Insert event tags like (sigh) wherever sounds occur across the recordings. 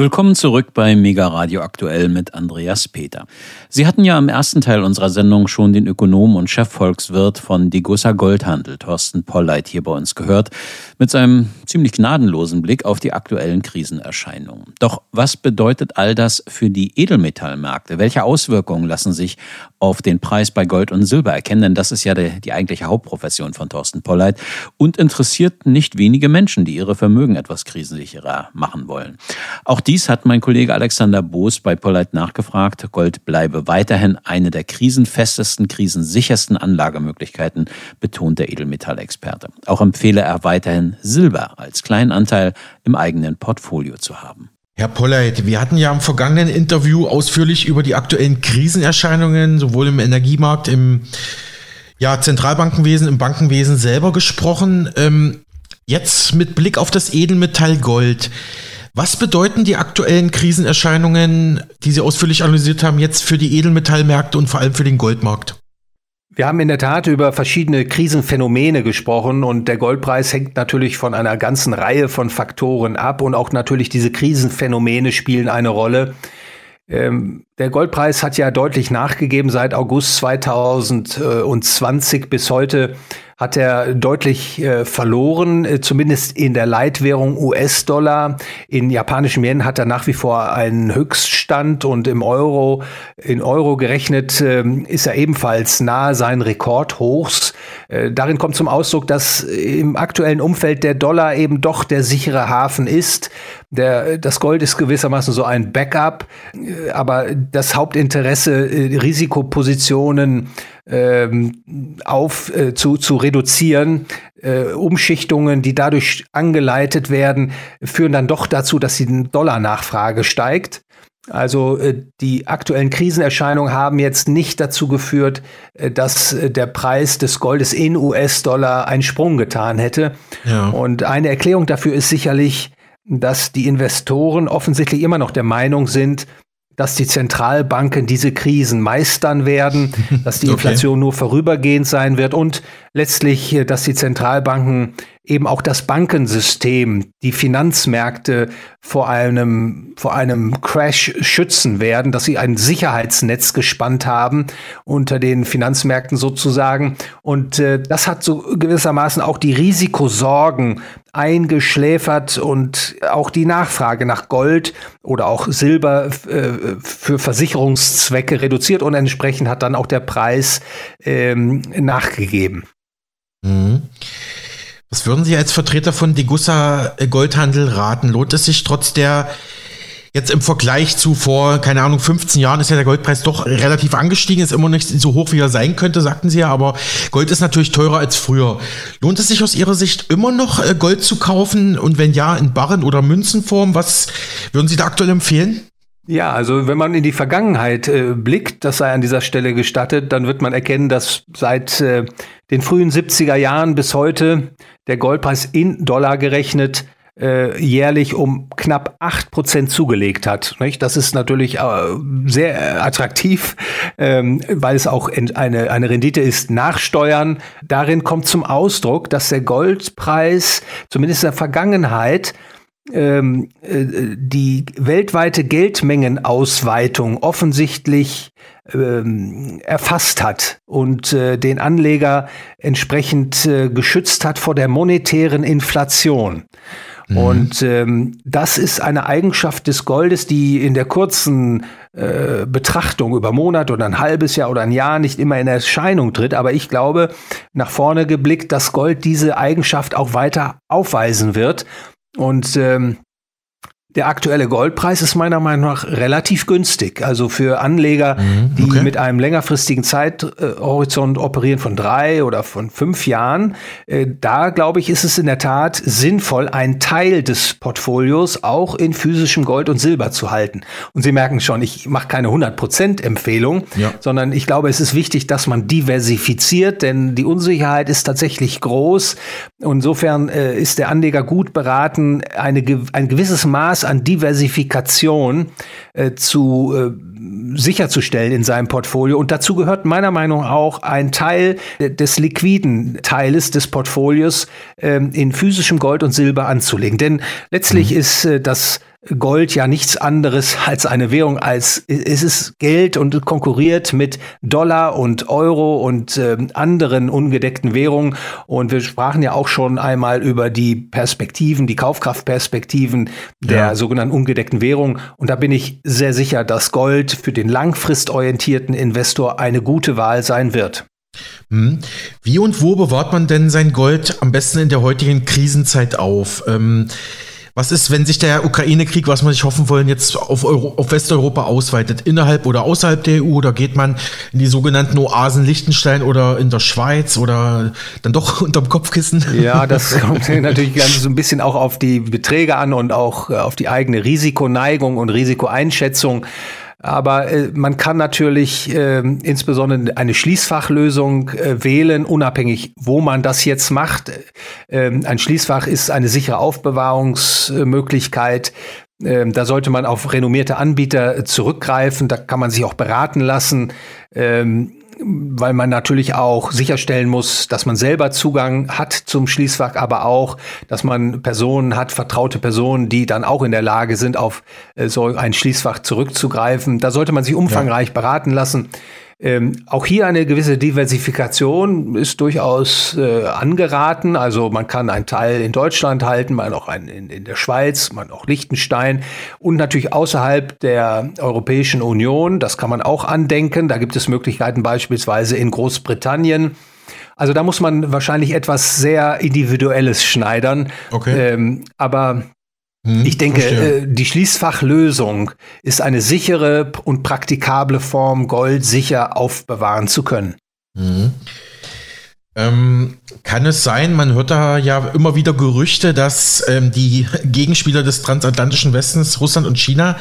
Willkommen zurück bei Mega Radio Aktuell mit Andreas Peter. Sie hatten ja im ersten Teil unserer Sendung schon den Ökonom und Chefvolkswirt von Degussa Goldhandel, Thorsten Polleit, hier bei uns gehört, mit seinem ziemlich gnadenlosen Blick auf die aktuellen Krisenerscheinungen. Doch was bedeutet all das für die Edelmetallmärkte? Welche Auswirkungen lassen sich auf den Preis bei Gold und Silber erkennen? Denn das ist ja die, die eigentliche Hauptprofession von Thorsten Polleit und interessiert nicht wenige Menschen, die ihre Vermögen etwas krisensicherer machen wollen. Auch dies hat mein Kollege Alexander Boos bei Polleit nachgefragt. Gold bleibe weiterhin eine der krisenfestesten, krisensichersten Anlagemöglichkeiten, betont der Edelmetallexperte. Auch empfehle er weiterhin Silber als kleinen Anteil im eigenen Portfolio zu haben. Herr Polleit, wir hatten ja im vergangenen Interview ausführlich über die aktuellen Krisenerscheinungen sowohl im Energiemarkt, im ja, Zentralbankenwesen, im Bankenwesen selber gesprochen. Ähm, jetzt mit Blick auf das Edelmetall Gold. Was bedeuten die aktuellen Krisenerscheinungen, die Sie ausführlich analysiert haben, jetzt für die Edelmetallmärkte und vor allem für den Goldmarkt? Wir haben in der Tat über verschiedene Krisenphänomene gesprochen und der Goldpreis hängt natürlich von einer ganzen Reihe von Faktoren ab und auch natürlich diese Krisenphänomene spielen eine Rolle. Ähm, der Goldpreis hat ja deutlich nachgegeben seit August 2020 bis heute hat er deutlich äh, verloren, äh, zumindest in der Leitwährung US-Dollar. In japanischen Yen hat er nach wie vor einen Höchststand und im Euro, in Euro gerechnet, äh, ist er ebenfalls nahe seinen Rekordhochs. Äh, darin kommt zum Ausdruck, dass im aktuellen Umfeld der Dollar eben doch der sichere Hafen ist. Der, das Gold ist gewissermaßen so ein Backup, äh, aber das Hauptinteresse, äh, Risikopositionen ähm, auf äh, zu, zu reduzieren. Äh, Umschichtungen, die dadurch angeleitet werden, führen dann doch dazu, dass die Dollarnachfrage steigt. Also äh, die aktuellen Krisenerscheinungen haben jetzt nicht dazu geführt, äh, dass äh, der Preis des Goldes in US-Dollar einen Sprung getan hätte. Ja. Und eine Erklärung dafür ist sicherlich, dass die Investoren offensichtlich immer noch der Meinung sind, dass die Zentralbanken diese Krisen meistern werden, (laughs) dass die Inflation okay. nur vorübergehend sein wird und letztlich, dass die Zentralbanken eben auch das Bankensystem, die Finanzmärkte vor einem, vor einem Crash schützen werden, dass sie ein Sicherheitsnetz gespannt haben unter den Finanzmärkten sozusagen. Und äh, das hat so gewissermaßen auch die Risikosorgen eingeschläfert und auch die Nachfrage nach Gold oder auch Silber äh, für Versicherungszwecke reduziert und entsprechend hat dann auch der Preis ähm, nachgegeben. Mhm. Was würden Sie als Vertreter von Degussa äh, Goldhandel raten? Lohnt es sich trotz der jetzt im Vergleich zu vor, keine Ahnung, 15 Jahren ist ja der Goldpreis doch relativ angestiegen, ist immer nicht so hoch, wie er sein könnte, sagten Sie ja, aber Gold ist natürlich teurer als früher. Lohnt es sich aus Ihrer Sicht immer noch äh, Gold zu kaufen und wenn ja, in Barren- oder Münzenform? Was würden Sie da aktuell empfehlen? Ja, also wenn man in die Vergangenheit äh, blickt, das sei an dieser Stelle gestattet, dann wird man erkennen, dass seit äh, den frühen 70er Jahren bis heute der Goldpreis in Dollar gerechnet äh, jährlich um knapp acht Prozent zugelegt hat. Nicht? Das ist natürlich äh, sehr attraktiv, ähm, weil es auch eine, eine Rendite ist nach Steuern. Darin kommt zum Ausdruck, dass der Goldpreis zumindest in der Vergangenheit ähm, äh, die weltweite Geldmengenausweitung offensichtlich ähm, erfasst hat und äh, den Anleger entsprechend äh, geschützt hat vor der monetären Inflation. Mhm. Und ähm, das ist eine Eigenschaft des Goldes, die in der kurzen äh, Betrachtung über Monat oder ein halbes Jahr oder ein Jahr nicht immer in Erscheinung tritt. Aber ich glaube, nach vorne geblickt, dass Gold diese Eigenschaft auch weiter aufweisen wird. Und ähm, der aktuelle Goldpreis ist meiner Meinung nach relativ günstig. Also für Anleger, mhm, okay. die mit einem längerfristigen Zeithorizont operieren von drei oder von fünf Jahren, äh, da glaube ich, ist es in der Tat sinnvoll, einen Teil des Portfolios auch in physischem Gold und Silber zu halten. Und Sie merken schon, ich mache keine 100% Empfehlung, ja. sondern ich glaube, es ist wichtig, dass man diversifiziert, denn die Unsicherheit ist tatsächlich groß. Insofern äh, ist der Anleger gut beraten, eine, ein gewisses Maß Maß an Diversifikation äh, zu äh, sicherzustellen in seinem Portfolio. Und dazu gehört meiner Meinung nach auch ein Teil des liquiden Teiles des Portfolios ähm, in physischem Gold und Silber anzulegen. Denn letztlich mhm. ist äh, das Gold ja nichts anderes als eine Währung, als es ist Geld und konkurriert mit Dollar und Euro und äh, anderen ungedeckten Währungen. Und wir sprachen ja auch schon einmal über die Perspektiven, die Kaufkraftperspektiven der ja. sogenannten ungedeckten Währung. Und da bin ich sehr sicher, dass Gold für den langfristorientierten Investor eine gute Wahl sein wird. Hm. Wie und wo bewahrt man denn sein Gold am besten in der heutigen Krisenzeit auf? Ähm was ist, wenn sich der Ukraine-Krieg, was man sich hoffen wollen, jetzt auf, Euro, auf Westeuropa ausweitet? Innerhalb oder außerhalb der EU? Oder geht man in die sogenannten Oasen Liechtenstein oder in der Schweiz oder dann doch (laughs) unterm Kopfkissen? Ja, das (laughs) kommt natürlich ganz so ein bisschen auch auf die Beträge an und auch äh, auf die eigene Risikoneigung und Risikoeinschätzung. Aber äh, man kann natürlich äh, insbesondere eine Schließfachlösung äh, wählen, unabhängig, wo man das jetzt macht. Ähm, ein Schließfach ist eine sichere Aufbewahrungsmöglichkeit. Ähm, da sollte man auf renommierte Anbieter zurückgreifen. Da kann man sich auch beraten lassen. Ähm, weil man natürlich auch sicherstellen muss, dass man selber Zugang hat zum Schließfach, aber auch, dass man Personen hat, vertraute Personen, die dann auch in der Lage sind, auf äh, so ein Schließfach zurückzugreifen. Da sollte man sich umfangreich ja. beraten lassen. Ähm, auch hier eine gewisse Diversifikation ist durchaus äh, angeraten. Also man kann einen Teil in Deutschland halten, man auch einen in, in der Schweiz, man auch Liechtenstein und natürlich außerhalb der Europäischen Union. Das kann man auch andenken. Da gibt es Möglichkeiten beispielsweise in Großbritannien. Also da muss man wahrscheinlich etwas sehr Individuelles schneidern. Okay. Ähm, aber hm, ich denke, äh, die Schließfachlösung ist eine sichere und praktikable Form, Gold sicher aufbewahren zu können. Mhm. Ähm, kann es sein, man hört da ja immer wieder Gerüchte, dass ähm, die Gegenspieler des transatlantischen Westens, Russland und China,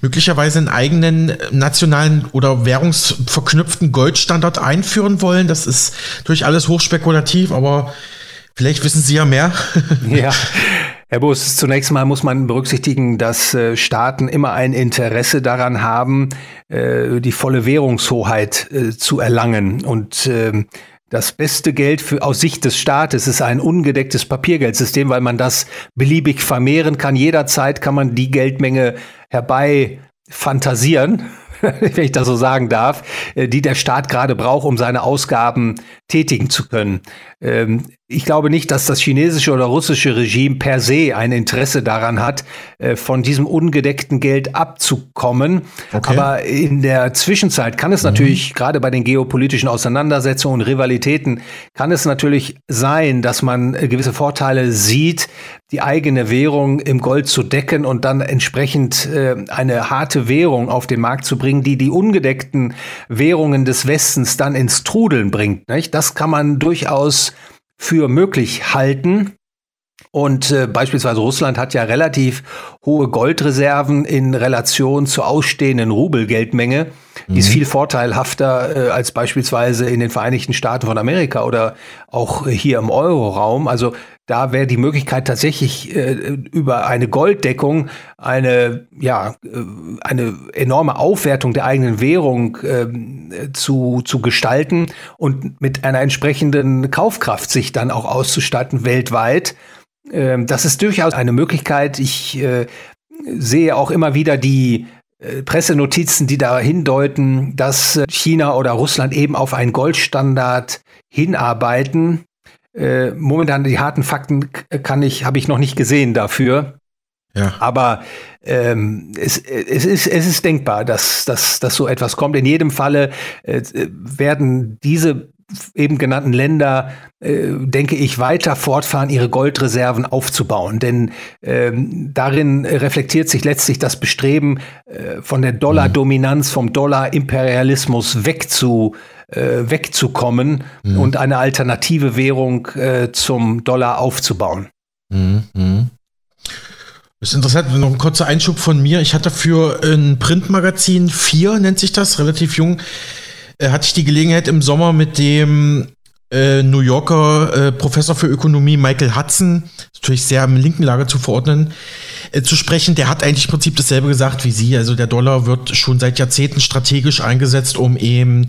möglicherweise einen eigenen nationalen oder währungsverknüpften Goldstandard einführen wollen. Das ist durch alles hochspekulativ, aber vielleicht wissen Sie ja mehr. Ja. (laughs) Herr Bus, zunächst mal muss man berücksichtitigen, dass äh, Staaten immer ein Interesse daran haben, äh, die volle Währungshoheit äh, zu erlangen. Und ähm, das beste Geld für, aus Sicht des Staates ist ein ungedecktes Papiergeldsystem, weil man das beliebig vermehren kann. Jederzeit kann man die Geldmenge herbei fantasieren (laughs) wenn ich das so sagen darf, die der Staat gerade braucht, um seine Ausgaben tätigen zu können. Ähm, ich glaube nicht, dass das chinesische oder russische Regime per se ein Interesse daran hat, äh, von diesem ungedeckten Geld abzukommen. Okay. Aber in der Zwischenzeit kann es mhm. natürlich, gerade bei den geopolitischen Auseinandersetzungen und Rivalitäten, kann es natürlich sein, dass man äh, gewisse Vorteile sieht, die eigene Währung im Gold zu decken und dann entsprechend äh, eine harte Währung auf den Markt zu bringen, die die ungedeckten Währungen des Westens dann ins Trudeln bringt. Nicht? Das kann man durchaus für möglich halten. Und äh, beispielsweise Russland hat ja relativ hohe Goldreserven in Relation zur ausstehenden Rubelgeldmenge. Die mhm. ist viel vorteilhafter äh, als beispielsweise in den Vereinigten Staaten von Amerika oder auch hier im Euroraum. Also da wäre die Möglichkeit tatsächlich äh, über eine Golddeckung eine ja äh, eine enorme Aufwertung der eigenen Währung äh, zu zu gestalten und mit einer entsprechenden Kaufkraft sich dann auch auszustatten weltweit. Äh, das ist durchaus eine Möglichkeit. Ich äh, sehe auch immer wieder die äh, Pressenotizen, die da hindeuten, dass äh, China oder Russland eben auf einen Goldstandard hinarbeiten. Äh, momentan die harten Fakten kann ich, habe ich noch nicht gesehen dafür. Ja. Aber ähm, es, es, ist, es ist denkbar, dass, dass, dass so etwas kommt. In jedem Falle äh, werden diese eben genannten Länder, äh, denke ich, weiter fortfahren, ihre Goldreserven aufzubauen. Denn ähm, darin reflektiert sich letztlich das Bestreben, äh, von der Dollardominanz, vom Dollarimperialismus wegzu, äh, wegzukommen mhm. und eine alternative Währung äh, zum Dollar aufzubauen. Mhm. mhm. Das ist interessant, noch ein kurzer Einschub von mir. Ich hatte für ein Printmagazin 4, nennt sich das, relativ jung, äh, hatte ich die Gelegenheit im Sommer mit dem äh, New Yorker äh, Professor für Ökonomie Michael Hudson, natürlich sehr im linken Lager zu verordnen, äh, zu sprechen. Der hat eigentlich im Prinzip dasselbe gesagt wie Sie. Also der Dollar wird schon seit Jahrzehnten strategisch eingesetzt, um eben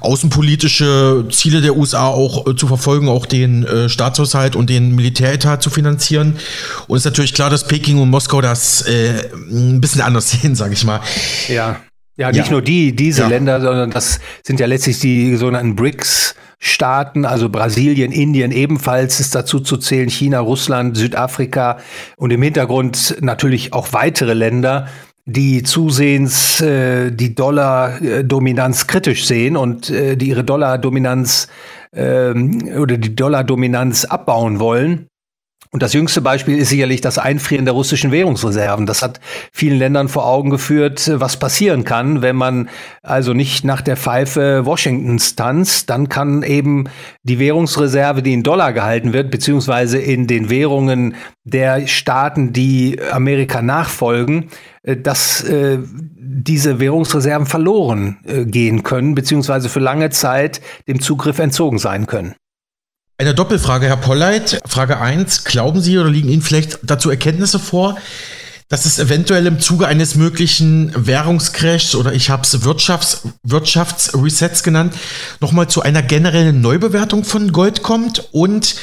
außenpolitische Ziele der USA auch äh, zu verfolgen, auch den äh, Staatshaushalt und den Militäretat zu finanzieren. Und es ist natürlich klar, dass Peking und Moskau das äh, ein bisschen anders (laughs) sehen, sage ich mal. Ja. Ja, nicht ja. nur die, diese ja. Länder, sondern das sind ja letztlich die sogenannten BRICS. Staaten, also Brasilien, Indien ebenfalls ist dazu zu zählen, China, Russland, Südafrika und im Hintergrund natürlich auch weitere Länder, die zusehends äh, die Dollar-Dominanz kritisch sehen und äh, die ihre Dollar-Dominanz ähm, oder die Dollar-Dominanz abbauen wollen. Und das jüngste Beispiel ist sicherlich das Einfrieren der russischen Währungsreserven. Das hat vielen Ländern vor Augen geführt, was passieren kann, wenn man also nicht nach der Pfeife Washingtons tanzt. Dann kann eben die Währungsreserve, die in Dollar gehalten wird, beziehungsweise in den Währungen der Staaten, die Amerika nachfolgen, äh, dass äh, diese Währungsreserven verloren äh, gehen können, beziehungsweise für lange Zeit dem Zugriff entzogen sein können. Eine Doppelfrage, Herr Polleit. Frage 1. Glauben Sie oder liegen Ihnen vielleicht dazu Erkenntnisse vor, dass es eventuell im Zuge eines möglichen Währungscrashs oder ich habe es Wirtschafts Wirtschaftsresets genannt, nochmal zu einer generellen Neubewertung von Gold kommt? Und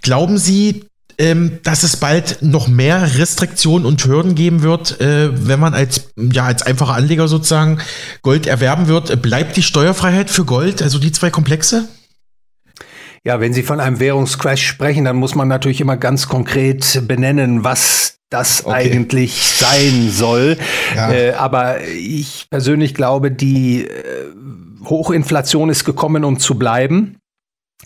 glauben Sie, ähm, dass es bald noch mehr Restriktionen und Hürden geben wird, äh, wenn man als, ja, als einfacher Anleger sozusagen Gold erwerben wird? Bleibt die Steuerfreiheit für Gold, also die zwei Komplexe? Ja, wenn Sie von einem Währungscrash sprechen, dann muss man natürlich immer ganz konkret benennen, was das okay. eigentlich sein soll. Ja. Äh, aber ich persönlich glaube, die äh, Hochinflation ist gekommen, um zu bleiben.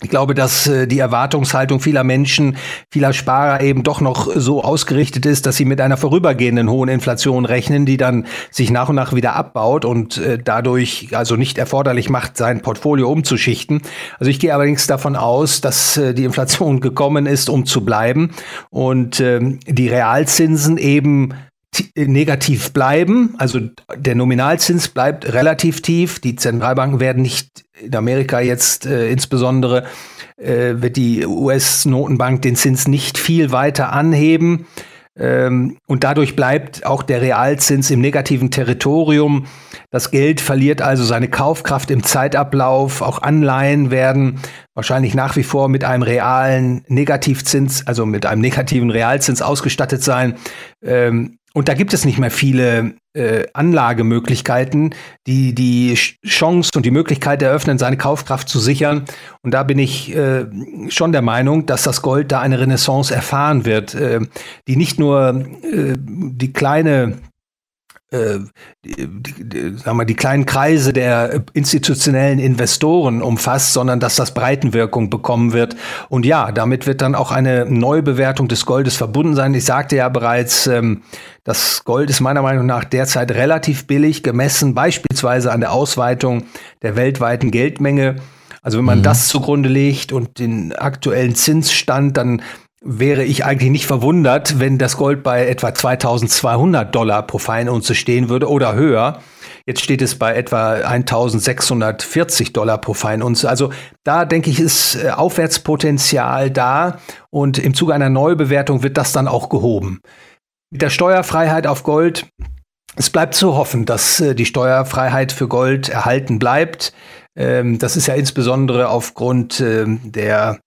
Ich glaube, dass äh, die Erwartungshaltung vieler Menschen, vieler Sparer eben doch noch so ausgerichtet ist, dass sie mit einer vorübergehenden hohen Inflation rechnen, die dann sich nach und nach wieder abbaut und äh, dadurch also nicht erforderlich macht, sein Portfolio umzuschichten. Also ich gehe allerdings davon aus, dass äh, die Inflation (laughs) gekommen ist, um zu bleiben und ähm, die Realzinsen eben negativ bleiben. Also der Nominalzins bleibt relativ tief. Die Zentralbanken werden nicht in Amerika jetzt äh, insbesondere äh, wird die US-Notenbank den Zins nicht viel weiter anheben. Ähm, und dadurch bleibt auch der Realzins im negativen Territorium. Das Geld verliert also seine Kaufkraft im Zeitablauf. Auch Anleihen werden wahrscheinlich nach wie vor mit einem realen Negativzins, also mit einem negativen Realzins ausgestattet sein. Ähm, und da gibt es nicht mehr viele äh, Anlagemöglichkeiten, die die Chance und die Möglichkeit eröffnen, seine Kaufkraft zu sichern. Und da bin ich äh, schon der Meinung, dass das Gold da eine Renaissance erfahren wird, äh, die nicht nur äh, die kleine äh, die, die, sagen wir, die kleinen Kreise der institutionellen Investoren umfasst, sondern dass das Breitenwirkung bekommen wird. Und ja, damit wird dann auch eine Neubewertung des Goldes verbunden sein. Ich sagte ja bereits, ähm, das Gold ist meiner Meinung nach derzeit relativ billig gemessen, beispielsweise an der Ausweitung der weltweiten Geldmenge. Also wenn man mhm. das zugrunde legt und den aktuellen Zinsstand, dann wäre ich eigentlich nicht verwundert, wenn das Gold bei etwa 2200 Dollar pro Feinunze stehen würde oder höher. Jetzt steht es bei etwa 1640 Dollar pro Feinunze. Also da denke ich, ist äh, Aufwärtspotenzial da und im Zuge einer Neubewertung wird das dann auch gehoben. Mit der Steuerfreiheit auf Gold, es bleibt zu hoffen, dass äh, die Steuerfreiheit für Gold erhalten bleibt. Ähm, das ist ja insbesondere aufgrund ähm, der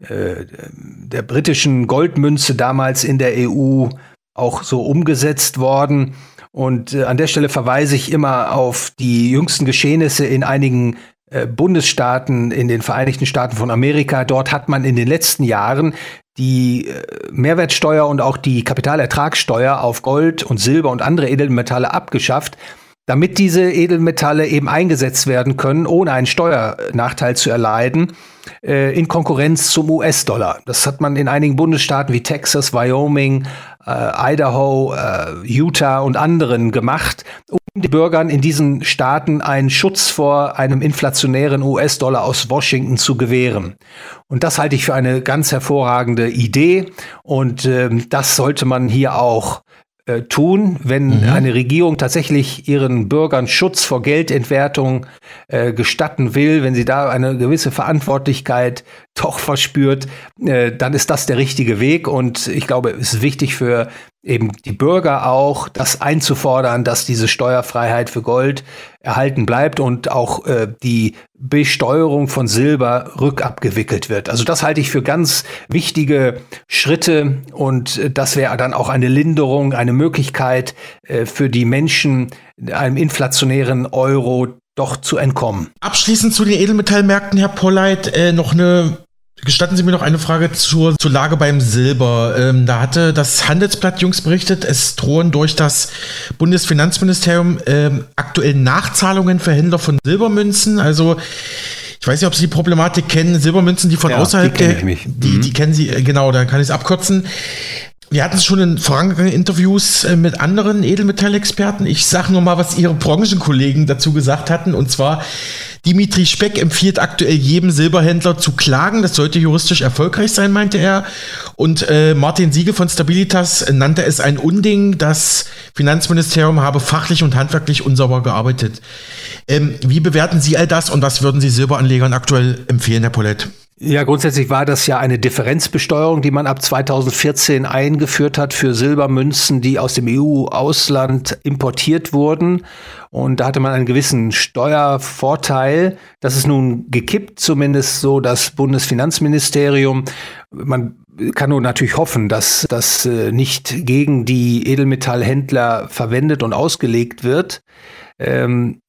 äh, der britischen Goldmünze damals in der EU auch so umgesetzt worden. Und äh, an der Stelle verweise ich immer auf die jüngsten Geschehnisse in einigen äh, Bundesstaaten in den Vereinigten Staaten von Amerika. Dort hat man in den letzten Jahren die äh, Mehrwertsteuer und auch die Kapitalertragssteuer auf Gold und Silber und andere Edelmetalle abgeschafft damit diese Edelmetalle eben eingesetzt werden können, ohne einen Steuernachteil zu erleiden, äh, in Konkurrenz zum US-Dollar. Das hat man in einigen Bundesstaaten wie Texas, Wyoming, äh, Idaho, äh, Utah und anderen gemacht, um den Bürgern in diesen Staaten einen Schutz vor einem inflationären US-Dollar aus Washington zu gewähren. Und das halte ich für eine ganz hervorragende Idee und ähm, das sollte man hier auch äh, tun, wenn mhm. eine Regierung tatsächlich ihren Bürgern Schutz vor Geldentwertung äh, gestatten will, wenn sie da eine gewisse Verantwortlichkeit doch verspürt, äh, dann ist das der richtige Weg. Und ich glaube, es ist wichtig für eben die Bürger auch, das einzufordern, dass diese Steuerfreiheit für Gold erhalten bleibt und auch äh, die Besteuerung von Silber rückabgewickelt wird. Also das halte ich für ganz wichtige Schritte und äh, das wäre dann auch eine Linderung, eine Möglichkeit äh, für die Menschen, einem inflationären Euro doch zu entkommen. Abschließend zu den Edelmetallmärkten, Herr Polleit, äh, noch eine Gestatten Sie mir noch eine Frage zur, zur Lage beim Silber. Ähm, da hatte das Handelsblatt jüngst berichtet, es drohen durch das Bundesfinanzministerium ähm, aktuell Nachzahlungen für Händler von Silbermünzen. Also ich weiß nicht, ob Sie die Problematik kennen, Silbermünzen, die von ja, außerhalb die der, die, mhm. die kennen Sie, äh, genau, dann kann ich es abkürzen. Wir hatten es schon in vorangegangenen Interviews äh, mit anderen Edelmetallexperten. Ich sage nur mal, was Ihre Branchenkollegen dazu gesagt hatten. Und zwar, Dimitri Speck empfiehlt aktuell jedem Silberhändler zu klagen. Das sollte juristisch erfolgreich sein, meinte er. Und äh, Martin Siege von Stabilitas nannte es ein Unding. Das Finanzministerium habe fachlich und handwerklich unsauber gearbeitet. Ähm, wie bewerten Sie all das und was würden Sie Silberanlegern aktuell empfehlen, Herr Paulette? Ja, grundsätzlich war das ja eine Differenzbesteuerung, die man ab 2014 eingeführt hat für Silbermünzen, die aus dem EU-Ausland importiert wurden. Und da hatte man einen gewissen Steuervorteil. Das ist nun gekippt, zumindest so das Bundesfinanzministerium. Man kann nur natürlich hoffen, dass das äh, nicht gegen die Edelmetallhändler verwendet und ausgelegt wird. Ähm,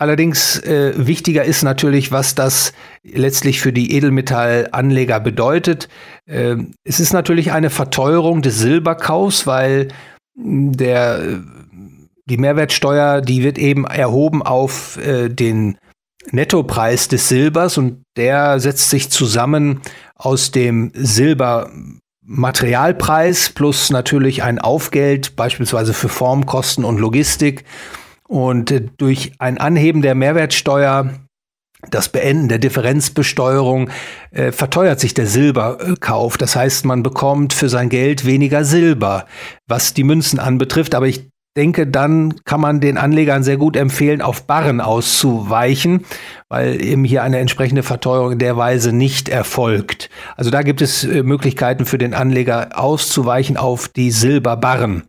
Allerdings äh, wichtiger ist natürlich, was das letztlich für die Edelmetallanleger bedeutet. Äh, es ist natürlich eine Verteuerung des Silberkaufs, weil hm, der, die Mehrwertsteuer, die wird eben erhoben auf äh, den Nettopreis des Silbers und der setzt sich zusammen aus dem Silbermaterialpreis plus natürlich ein Aufgeld, beispielsweise für Formkosten und Logistik und äh, durch ein Anheben der Mehrwertsteuer das Beenden der Differenzbesteuerung äh, verteuert sich der Silberkauf. Das heißt, man bekommt für sein Geld weniger Silber, was die Münzen anbetrifft. Aber ich denke, dann kann man den Anlegern sehr gut empfehlen, auf Barren auszuweichen, weil eben hier eine entsprechende Verteuerung in der Weise nicht erfolgt. Also da gibt es äh, Möglichkeiten für den Anleger auszuweichen auf die Silberbarren.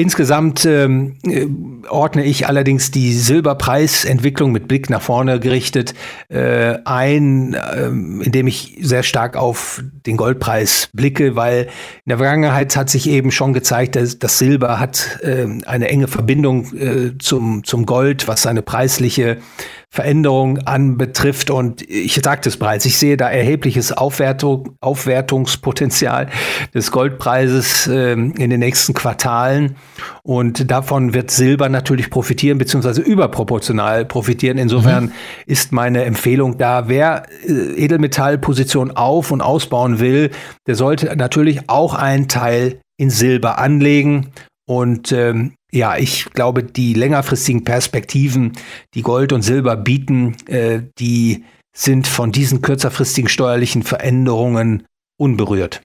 Insgesamt ähm, äh, ordne ich allerdings die Silberpreisentwicklung mit Blick nach vorne gerichtet äh, ein, äh, indem ich sehr stark auf den Goldpreis blicke, weil in der Vergangenheit hat sich eben schon gezeigt, dass das Silber hat äh, eine enge Verbindung äh, zum, zum Gold, was seine preisliche Veränderung anbetrifft. Und ich sagte es bereits, ich sehe da erhebliches Aufwertung, Aufwertungspotenzial des Goldpreises äh, in den nächsten Quartalen. Und davon wird Silber natürlich profitieren, beziehungsweise überproportional profitieren. Insofern mhm. ist meine Empfehlung da, wer äh, Edelmetallposition auf- und ausbauen will, der sollte natürlich auch einen Teil in Silber anlegen. Und ähm, ja, ich glaube, die längerfristigen Perspektiven, die Gold und Silber bieten, äh, die sind von diesen kürzerfristigen steuerlichen Veränderungen unberührt.